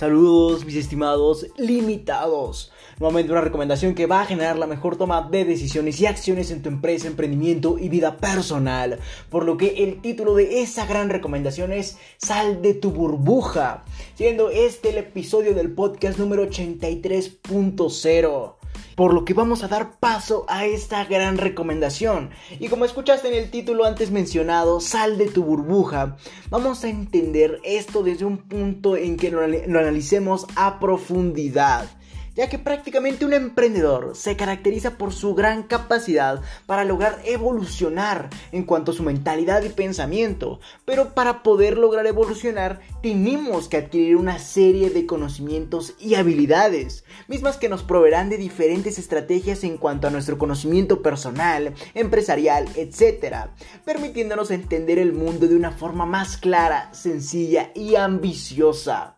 Saludos mis estimados limitados. Nuevamente una recomendación que va a generar la mejor toma de decisiones y acciones en tu empresa, emprendimiento y vida personal. Por lo que el título de esa gran recomendación es Sal de tu burbuja. Siendo este el episodio del podcast número 83.0 por lo que vamos a dar paso a esta gran recomendación. Y como escuchaste en el título antes mencionado, sal de tu burbuja, vamos a entender esto desde un punto en que lo, analicemos a profundidad ya que prácticamente un emprendedor se caracteriza por su gran capacidad para lograr evolucionar en cuanto a su mentalidad y pensamiento. Pero para poder lograr evolucionar tenemos que adquirir una serie de conocimientos y habilidades, mismas que nos proveerán de diferentes estrategias en cuanto a nuestro conocimiento personal, empresarial, etc., permitiéndonos entender el mundo de una forma más clara, sencilla y ambiciosa.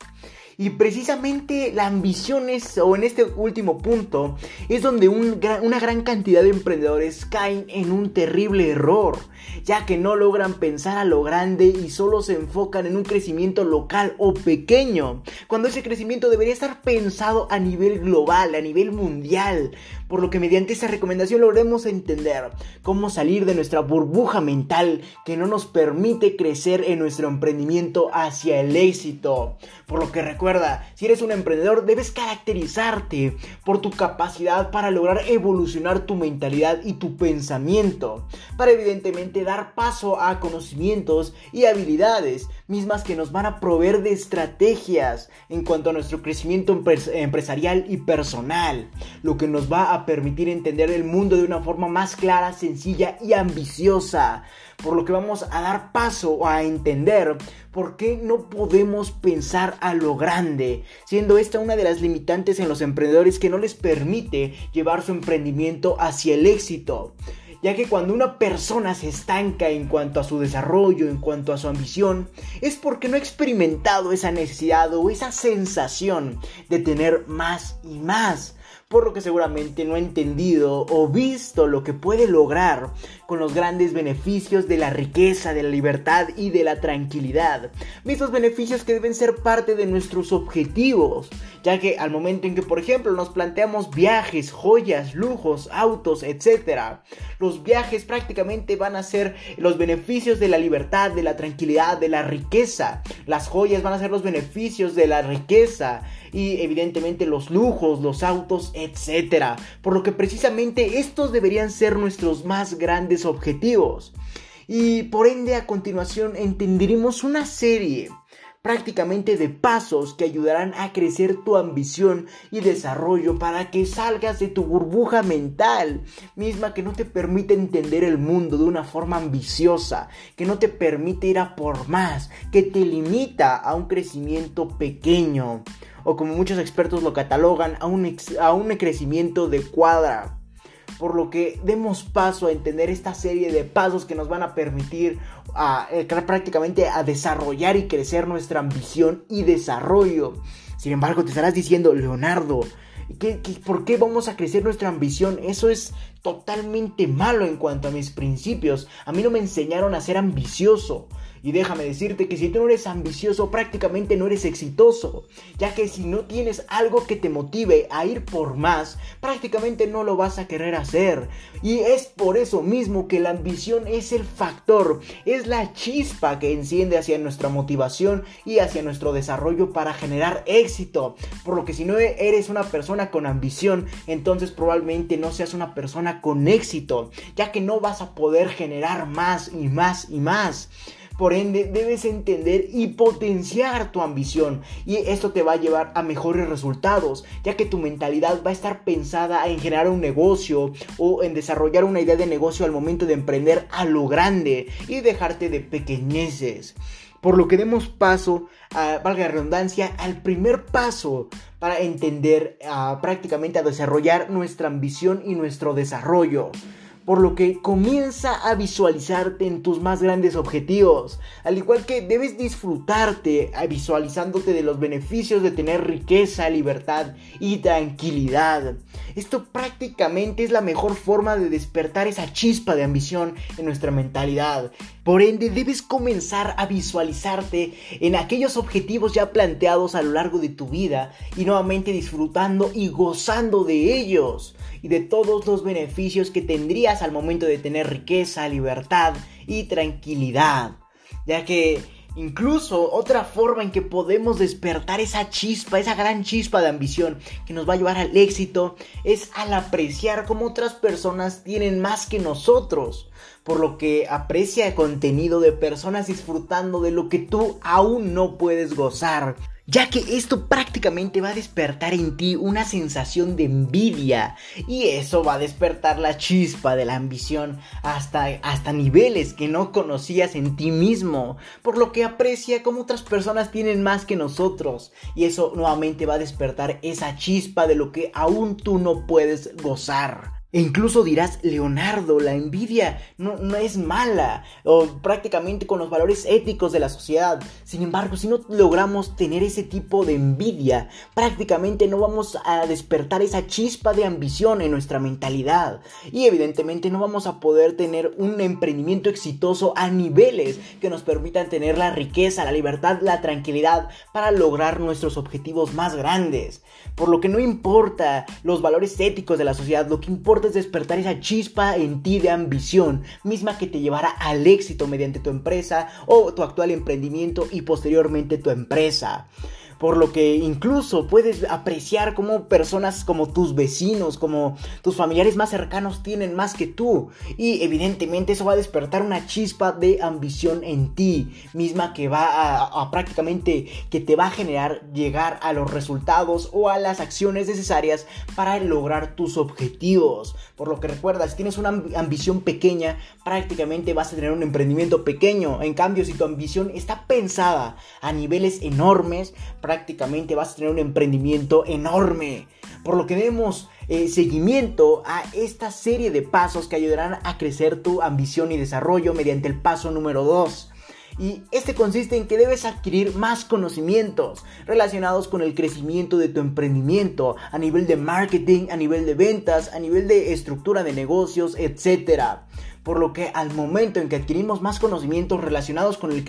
Y precisamente la ambición es, o en este último punto, es donde una gran cantidad de emprendedores caen en un terrible error, ya que no logran pensar a lo grande y solo se enfocan en un crecimiento local o pequeño, cuando ese crecimiento debería estar pensado a nivel global, a nivel mundial, por lo que mediante esta recomendación logremos entender cómo salir de nuestra burbuja mental que no nos permite crecer en nuestro emprendimiento hacia el éxito. Por lo que recuerda, si eres un emprendedor debes caracterizarte por tu capacidad para lograr evolucionar tu mentalidad y tu pensamiento, para evidentemente dar paso a conocimientos y habilidades mismas que nos van a proveer de estrategias en cuanto a nuestro crecimiento empresarial y personal, lo que nos va a permitir entender el mundo de una forma más clara, sencilla y ambiciosa. Por lo que vamos a dar paso a entender por qué no podemos pensar a lo grande, siendo esta una de las limitantes en los emprendedores que no les permite llevar su emprendimiento hacia el éxito ya que cuando una persona se estanca en cuanto a su desarrollo, en cuanto a su ambición, es porque no ha experimentado esa necesidad o esa sensación de tener más y más por lo que seguramente no ha entendido o visto lo que puede lograr con los grandes beneficios de la riqueza, de la libertad y de la tranquilidad. Mismos beneficios que deben ser parte de nuestros objetivos, ya que al momento en que, por ejemplo, nos planteamos viajes, joyas, lujos, autos, etc., los viajes prácticamente van a ser los beneficios de la libertad, de la tranquilidad, de la riqueza. Las joyas van a ser los beneficios de la riqueza y evidentemente los lujos, los autos, etc. Por lo que precisamente estos deberían ser nuestros más grandes objetivos. Y por ende a continuación entenderemos una serie prácticamente de pasos que ayudarán a crecer tu ambición y desarrollo para que salgas de tu burbuja mental, misma que no te permite entender el mundo de una forma ambiciosa, que no te permite ir a por más, que te limita a un crecimiento pequeño o como muchos expertos lo catalogan, a un, a un crecimiento de cuadra. Por lo que demos paso a entender esta serie de pasos que nos van a permitir a, eh, prácticamente a desarrollar y crecer nuestra ambición y desarrollo. Sin embargo, te estarás diciendo, Leonardo, ¿qué, por qué vamos a crecer nuestra ambición? Eso es totalmente malo en cuanto a mis principios. A mí no me enseñaron a ser ambicioso. Y déjame decirte que si tú no eres ambicioso, prácticamente no eres exitoso, ya que si no tienes algo que te motive a ir por más, prácticamente no lo vas a querer hacer. Y es por eso mismo que la ambición es el factor, es la chispa que enciende hacia nuestra motivación y hacia nuestro desarrollo para generar éxito. Por lo que si no eres una persona con ambición, entonces probablemente no seas una persona con éxito, ya que no vas a poder generar más y más y más. Por ende, debes entender y potenciar tu ambición. Y esto te va a llevar a mejores resultados, ya que tu mentalidad va a estar pensada en generar un negocio o en desarrollar una idea de negocio al momento de emprender a lo grande y dejarte de pequeñeces. Por lo que demos paso, a, valga la redundancia, al primer paso para entender prácticamente a desarrollar nuestra ambición y nuestro desarrollo. Por lo que comienza a visualizarte en tus más grandes objetivos, al igual que debes disfrutarte visualizándote de los beneficios de tener riqueza, libertad y tranquilidad. Esto prácticamente es la mejor forma de despertar esa chispa de ambición en nuestra mentalidad. Por ende, debes comenzar a visualizarte en aquellos objetivos ya planteados a lo largo de tu vida y nuevamente disfrutando y gozando de ellos y de todos los beneficios que tendrías al momento de tener riqueza, libertad y tranquilidad. Ya que Incluso otra forma en que podemos despertar esa chispa, esa gran chispa de ambición que nos va a llevar al éxito es al apreciar cómo otras personas tienen más que nosotros. Por lo que aprecia el contenido de personas disfrutando de lo que tú aún no puedes gozar ya que esto prácticamente va a despertar en ti una sensación de envidia y eso va a despertar la chispa de la ambición hasta, hasta niveles que no conocías en ti mismo, por lo que aprecia cómo otras personas tienen más que nosotros y eso nuevamente va a despertar esa chispa de lo que aún tú no puedes gozar. E incluso dirás, Leonardo, la envidia no, no, es mala, o prácticamente con los valores éticos de la sociedad. Sin embargo, si no logramos tener ese tipo de envidia, prácticamente no vamos a despertar esa chispa de ambición en nuestra mentalidad. Y evidentemente no vamos a poder tener un emprendimiento exitoso a niveles que nos permitan tener la riqueza, la libertad, la tranquilidad para lograr nuestros objetivos más grandes. Por lo que no importa los valores éticos de la sociedad, lo que importa es despertar esa chispa en ti de ambición, misma que te llevará al éxito mediante tu empresa o tu actual emprendimiento y posteriormente tu empresa por lo que incluso puedes apreciar cómo personas como tus vecinos, como tus familiares más cercanos tienen más que tú. Y evidentemente eso va a despertar una chispa de ambición en ti, misma que va a, prácticamente, que te va a generar llegar a los resultados o a las acciones necesarias para lograr tus objetivos. Por lo que recuerda, si tienes una ambición pequeña, prácticamente vas a tener un emprendimiento pequeño. En cambio, si tu ambición está pensada a niveles enormes, vas a tener un emprendimiento enorme. Por lo que demos eh, seguimiento a esta serie de pasos que ayudarán a crecer tu ambición y desarrollo mediante el paso número 2. Y este consiste en que debes adquirir más conocimientos relacionados con el crecimiento de tu emprendimiento a nivel de marketing, a nivel de ventas, a nivel de estructura de negocios, etc por lo que al momento en que adquirimos más conocimientos relacionados con el,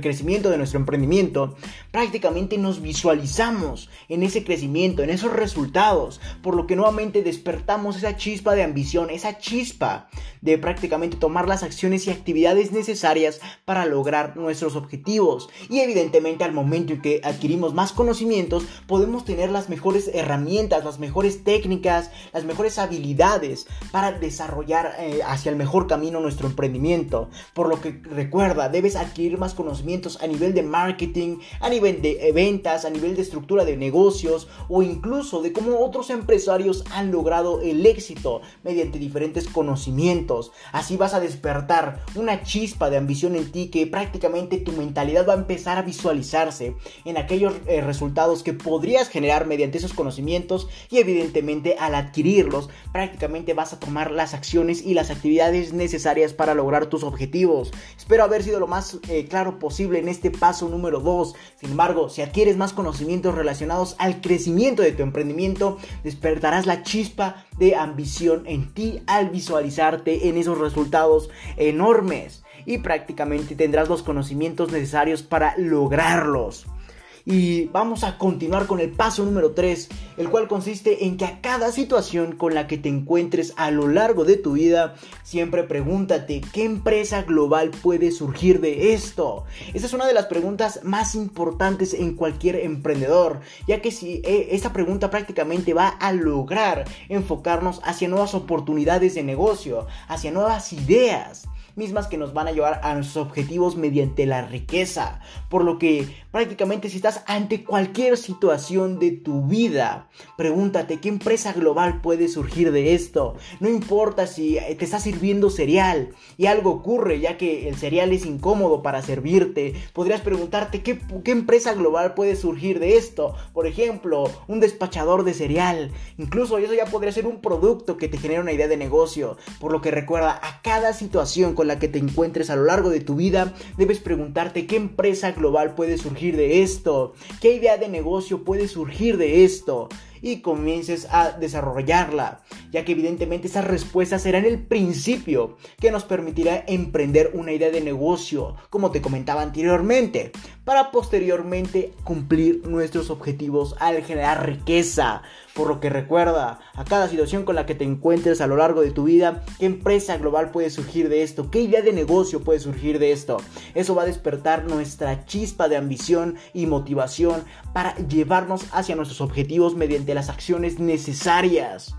crecimiento de nuestro emprendimiento, prácticamente nos visualizamos en ese crecimiento, en esos resultados, por lo que nuevamente despertamos esa chispa de ambición, esa chispa de prácticamente tomar las acciones y actividades necesarias para lograr nuestros objetivos. Y evidentemente al momento en que adquirimos más conocimientos, podemos tener las mejores herramientas, las mejores técnicas, las mejores habilidades para desarrollar eh, hacia el mejor camino nuestro emprendimiento. Por lo que recuerda, debes adquirir más conocimientos a nivel de marketing, a nivel de ventas, a nivel de estructura de negocios o incluso de cómo otros empresarios han logrado el éxito mediante diferentes conocimientos. Así vas a despertar una chispa de ambición en ti que prácticamente tu mentalidad va a empezar a visualizarse en aquellos eh, resultados que podrías generar mediante esos conocimientos y evidentemente al adquirirlos prácticamente vas a tomar las acciones y las actividades necesarias para lograr tus objetivos. Espero haber sido lo más eh, claro posible en este paso número 2. Sin embargo, si adquieres más conocimientos relacionados al crecimiento de tu emprendimiento, despertarás la chispa de ambición en ti al visualizarte en esos resultados enormes y prácticamente tendrás los conocimientos necesarios para lograrlos. Y vamos a continuar con el paso número 3, el cual consiste en que a cada situación con la que te encuentres a lo largo de tu vida, siempre pregúntate, ¿qué empresa global puede surgir de esto? Esa es una de las preguntas más importantes en cualquier emprendedor, ya que si eh, esta pregunta prácticamente va a lograr enfocarnos hacia nuevas oportunidades de negocio, hacia nuevas ideas mismas que nos van a llevar a nuestros objetivos mediante la riqueza. Por lo que prácticamente si estás ante cualquier situación de tu vida, pregúntate qué empresa global puede surgir de esto. No importa si te está sirviendo cereal y algo ocurre ya que el cereal es incómodo para servirte, podrías preguntarte qué, qué empresa global puede surgir de esto. Por ejemplo, un despachador de cereal. Incluso eso ya podría ser un producto que te genera una idea de negocio. Por lo que recuerda, a cada situación con la que te encuentres a lo largo de tu vida, debes preguntarte qué empresa global puede surgir de esto, qué idea de negocio puede surgir de esto y comiences a desarrollarla, ya que evidentemente esas respuestas serán el principio que nos permitirá emprender una idea de negocio, como te comentaba anteriormente, para posteriormente cumplir nuestros objetivos al generar riqueza. Por lo que recuerda, a cada situación con la que te encuentres a lo largo de tu vida, qué empresa global puede surgir de esto, qué idea de negocio puede surgir de esto. Eso va a despertar nuestra chispa de ambición y motivación para llevarnos hacia nuestros objetivos mediante las acciones necesarias.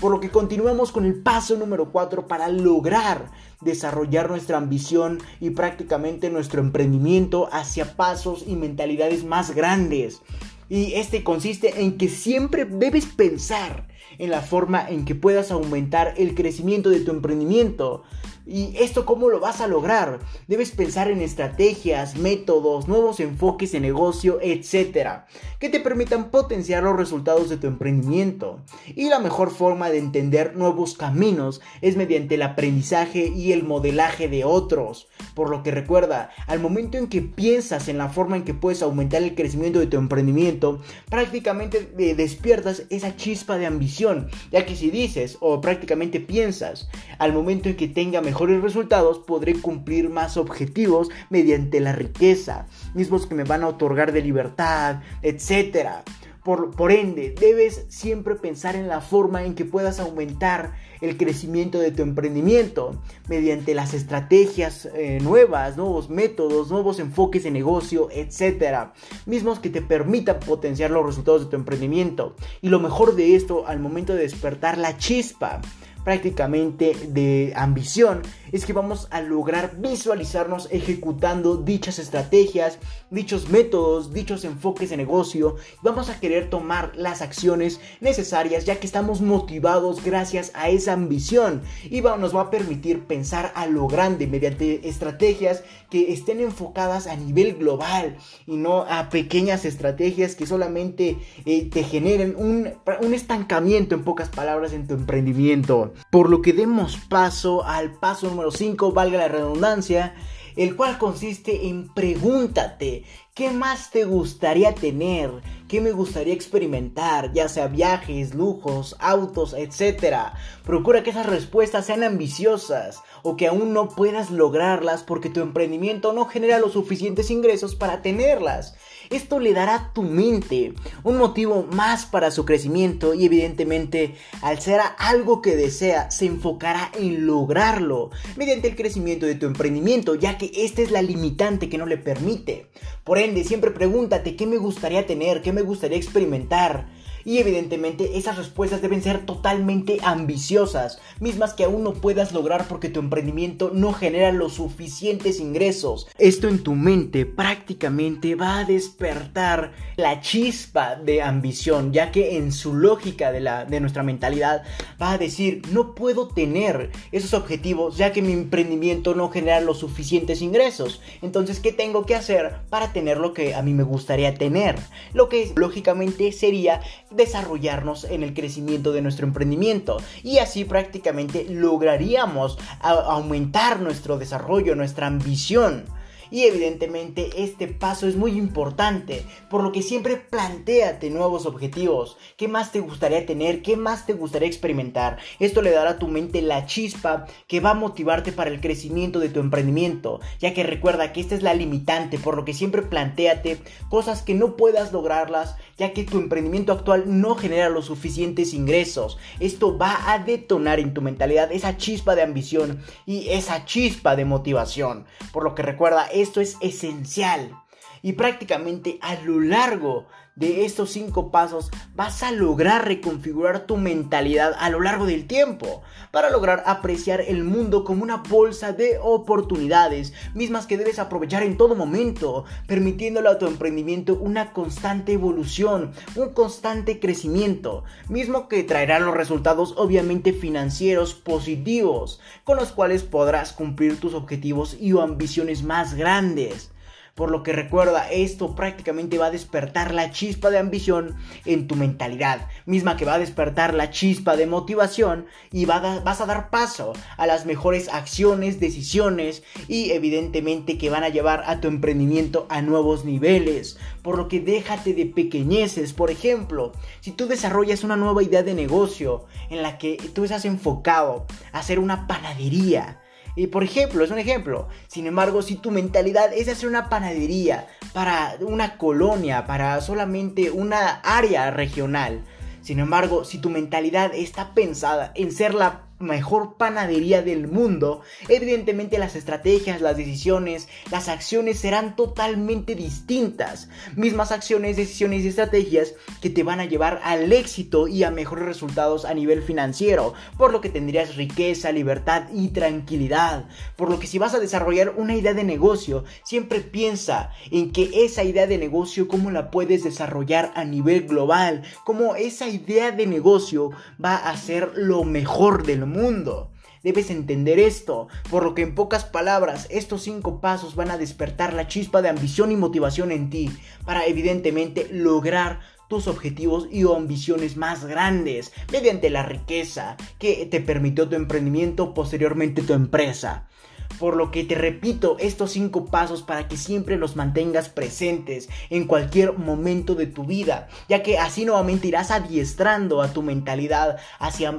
Por lo que continuamos con el paso número 4 para lograr desarrollar nuestra ambición y prácticamente nuestro emprendimiento hacia pasos y mentalidades más grandes. Y este consiste en que siempre debes pensar en la forma en que puedas aumentar el crecimiento de tu emprendimiento. ¿Y esto cómo lo vas a lograr? Debes pensar en estrategias, métodos, nuevos enfoques de negocio, etc. que te permitan potenciar los resultados de tu emprendimiento. Y la mejor forma de entender nuevos caminos es mediante el aprendizaje y el modelaje de otros. Por lo que recuerda, al momento en que piensas en la forma en que puedes aumentar el crecimiento de tu emprendimiento, prácticamente eh, despiertas esa chispa de ambición, ya que si dices o prácticamente piensas, al momento en que tenga mejor resultados, podré cumplir más objetivos mediante la riqueza, mismos que me van a otorgar de libertad, etcétera. Por, por, ende, debes siempre pensar en la forma en que puedas aumentar el crecimiento de tu emprendimiento mediante las estrategias eh, nuevas, nuevos métodos, nuevos enfoques de negocio, etcétera, mismos que te permitan potenciar los resultados de tu emprendimiento. Y lo mejor de esto, al momento de despertar la chispa, prácticamente de ambición es que vamos a lograr visualizarnos ejecutando dichas estrategias, dichos métodos, dichos enfoques de negocio. Vamos a querer tomar las acciones necesarias ya que estamos motivados gracias a esa ambición y nos va a permitir pensar a lo grande mediante estrategias que estén enfocadas a nivel global y no a pequeñas estrategias que solamente eh, te generen un estancamiento en pocas palabras en tu emprendimiento. Por lo que demos paso al paso número 5, valga la redundancia, el cual consiste en pregúntate, ¿qué más te gustaría tener? ¿Qué me gustaría experimentar? Ya sea viajes, lujos, autos, etc. Procura que esas respuestas sean ambiciosas o que aún no puedas lograrlas porque tu emprendimiento no genera los suficientes ingresos para tenerlas. Esto le dará a tu mente un motivo más para su crecimiento y evidentemente al ser algo que desea se enfocará en lograrlo mediante el crecimiento de tu emprendimiento ya que esta es la limitante que no le permite. Por ende, siempre pregúntate qué me gustaría tener, qué me gustaría experimentar y evidentemente esas respuestas deben ser totalmente ambiciosas, mismas que aún no puedas lograr porque tu emprendimiento no genera los suficientes ingresos. Esto en tu mente prácticamente va a despertar la chispa de ambición, ya que en su lógica de, la, de nuestra mentalidad va a decir, no puedo tener esos objetivos ya que mi emprendimiento no genera los suficientes ingresos. Entonces, ¿qué tengo que hacer para tener lo que a mí me gustaría tener? Lo que lógicamente sería desarrollarnos en el crecimiento de nuestro emprendimiento y así prácticamente lograríamos aumentar nuestro desarrollo, nuestra ambición. Y evidentemente este paso es muy importante, por lo que siempre planteate nuevos objetivos. ¿Qué más te gustaría tener? ¿Qué más te gustaría experimentar? Esto le dará a tu mente la chispa que va a motivarte para el crecimiento de tu emprendimiento, ya que recuerda que esta es la limitante, por lo que siempre planteate cosas que no puedas lograrlas, ya que tu emprendimiento actual no genera los suficientes ingresos. Esto va a detonar en tu mentalidad esa chispa de ambición y esa chispa de motivación. Por lo que recuerda, esto es esencial. Y prácticamente a lo largo de estos cinco pasos vas a lograr reconfigurar tu mentalidad a lo largo del tiempo para lograr apreciar el mundo como una bolsa de oportunidades mismas que debes aprovechar en todo momento, permitiéndole a tu emprendimiento una constante evolución, un constante crecimiento, mismo que traerá los resultados obviamente financieros positivos, con los cuales podrás cumplir tus objetivos y ambiciones más grandes. Por lo que recuerda, esto prácticamente va a despertar la chispa de ambición en tu mentalidad, misma que va a despertar la chispa de motivación y vas a dar paso a las mejores acciones, decisiones y evidentemente que van a llevar a tu emprendimiento a nuevos niveles. Por lo que déjate de pequeñeces, por ejemplo, si tú desarrollas una nueva idea de negocio en la que tú estás enfocado a hacer una panadería, y por ejemplo, es un ejemplo. Sin embargo, si tu mentalidad es hacer una panadería para una colonia, para solamente una área regional, sin embargo, si tu mentalidad está pensada en ser la mejor panadería del mundo, evidentemente las estrategias, las decisiones, las acciones serán totalmente distintas. Mismas acciones, decisiones y estrategias que te van a llevar al éxito y a mejores resultados a nivel financiero, por lo que tendrías riqueza, libertad y tranquilidad. Por lo que si vas a desarrollar una idea de negocio, siempre piensa en que esa idea de negocio, cómo la puedes desarrollar a nivel global, cómo esa idea de negocio va a ser lo mejor del mundo mundo. Debes entender esto, por lo que en pocas palabras estos cinco pasos van a despertar la chispa de ambición y motivación en ti para evidentemente lograr tus objetivos y ambiciones más grandes mediante la riqueza que te permitió tu emprendimiento, posteriormente tu empresa. Por lo que te repito estos cinco pasos para que siempre los mantengas presentes en cualquier momento de tu vida, ya que así nuevamente irás adiestrando a tu mentalidad hacia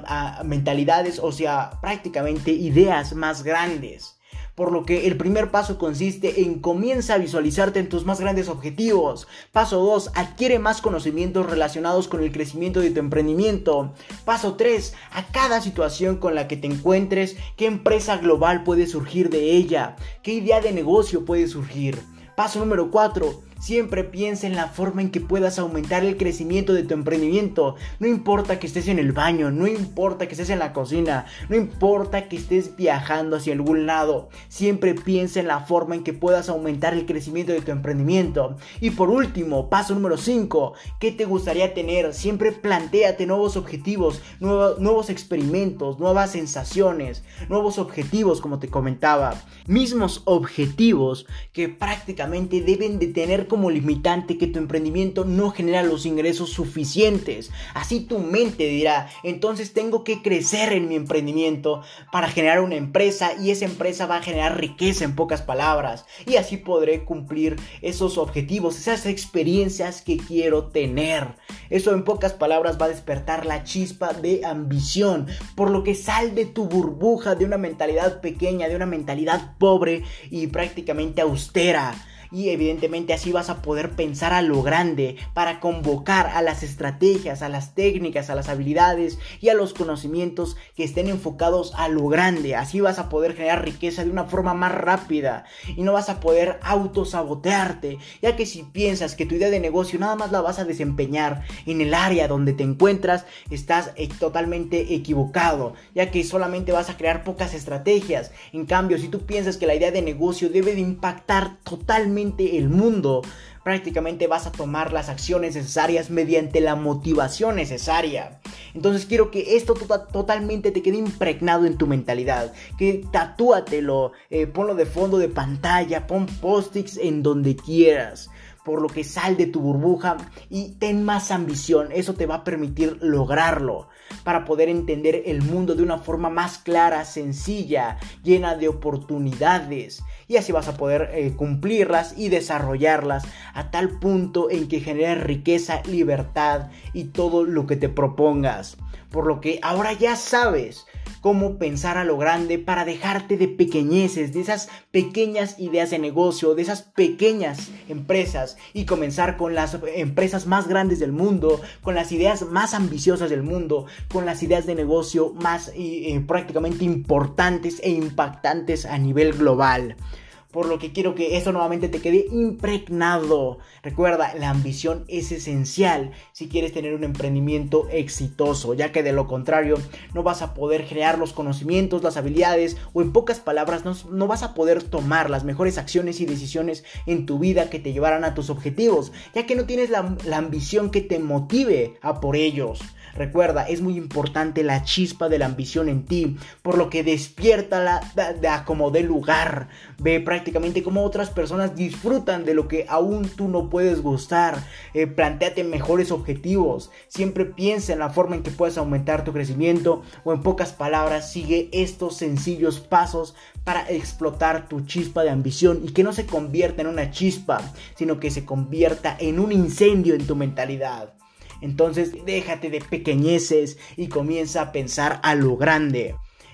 mentalidades, o sea, prácticamente ideas más grandes por lo que el primer paso consiste en comienza a visualizarte en tus más grandes objetivos. Paso 2, adquiere más conocimientos relacionados con el crecimiento de tu emprendimiento. Paso 3, a cada situación con la que te encuentres, qué empresa global puede surgir de ella, qué idea de negocio puede surgir. Paso número 4, Siempre piensa en la forma en que puedas aumentar el crecimiento de tu emprendimiento. No importa que estés en el baño, no importa que estés en la cocina, no importa que estés viajando hacia algún lado. Siempre piensa en la forma en que puedas aumentar el crecimiento de tu emprendimiento. Y por último, paso número 5, ¿qué te gustaría tener? Siempre planteate nuevos objetivos, nuevos experimentos, nuevas sensaciones, nuevos objetivos como te comentaba. Mismos objetivos que prácticamente deben de tener como limitante que tu emprendimiento no genera los ingresos suficientes. Así tu mente dirá, entonces tengo que crecer en mi emprendimiento para generar una empresa y esa empresa va a generar riqueza en pocas palabras. Y así podré cumplir esos objetivos, esas experiencias que quiero tener. Eso en pocas palabras va a despertar la chispa de ambición, por lo que sal de tu burbuja de una mentalidad pequeña, de una mentalidad pobre y prácticamente austera y evidentemente así vas a poder pensar a lo grande para convocar a las estrategias, a las técnicas, a las habilidades y a los conocimientos que estén enfocados a lo grande. Así vas a poder generar riqueza de una forma más rápida y no vas a poder autosabotearte, ya que si piensas que tu idea de negocio nada más la vas a desempeñar en el área donde te encuentras, estás eh, totalmente equivocado, ya que solamente vas a crear pocas estrategias. En cambio, si tú piensas que la idea de negocio debe de impactar totalmente el mundo, prácticamente vas a tomar las acciones necesarias mediante la motivación necesaria. Entonces quiero que esto tota-, totalmente te quede impregnado en tu mentalidad. Que tatúatelo, eh, ponlo de fondo de pantalla, pon post-its en donde quieras por lo que sal de tu burbuja y ten más ambición. Eso te va a permitir lograrlo para poder entender el mundo de una forma más clara, sencilla, llena de oportunidades. Y así vas a poder eh, cumplirlas y desarrollarlas a tal punto en que genere riqueza, libertad y todo lo que te propongas. Por lo que ahora ya sabes cómo pensar a lo grande para dejarte de pequeñeces, de esas pequeñas ideas de negocio, de esas pequeñas empresas y comenzar con las empresas más grandes del mundo, con las ideas más ambiciosas del mundo, con las ideas de negocio más eh, prácticamente importantes e impactantes a nivel global por lo que quiero que esto nuevamente te quede impregnado. Recuerda, la ambición es esencial si quieres tener un emprendimiento exitoso, ya que de lo contrario no vas a poder crear los conocimientos, las habilidades o en pocas palabras no, vas a poder tomar las mejores acciones y decisiones en tu vida que te llevarán a tus objetivos, ya que no tienes la ambición que te motive a por ellos. Recuerda, es muy importante la chispa de la ambición en ti, por lo que despierta la de, como de lugar. Ve prácticamente cómo otras personas disfrutan de lo que aún tú no puedes gustar. Eh, planteate mejores objetivos. Siempre piensa en la forma en que puedes aumentar tu crecimiento o en pocas palabras sigue estos sencillos pasos para explotar tu chispa de ambición y que no se convierta en una chispa, sino que se convierta en un incendio en tu mentalidad. Entonces déjate de pequeñeces y comienza a pensar a lo grande.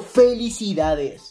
felicidades.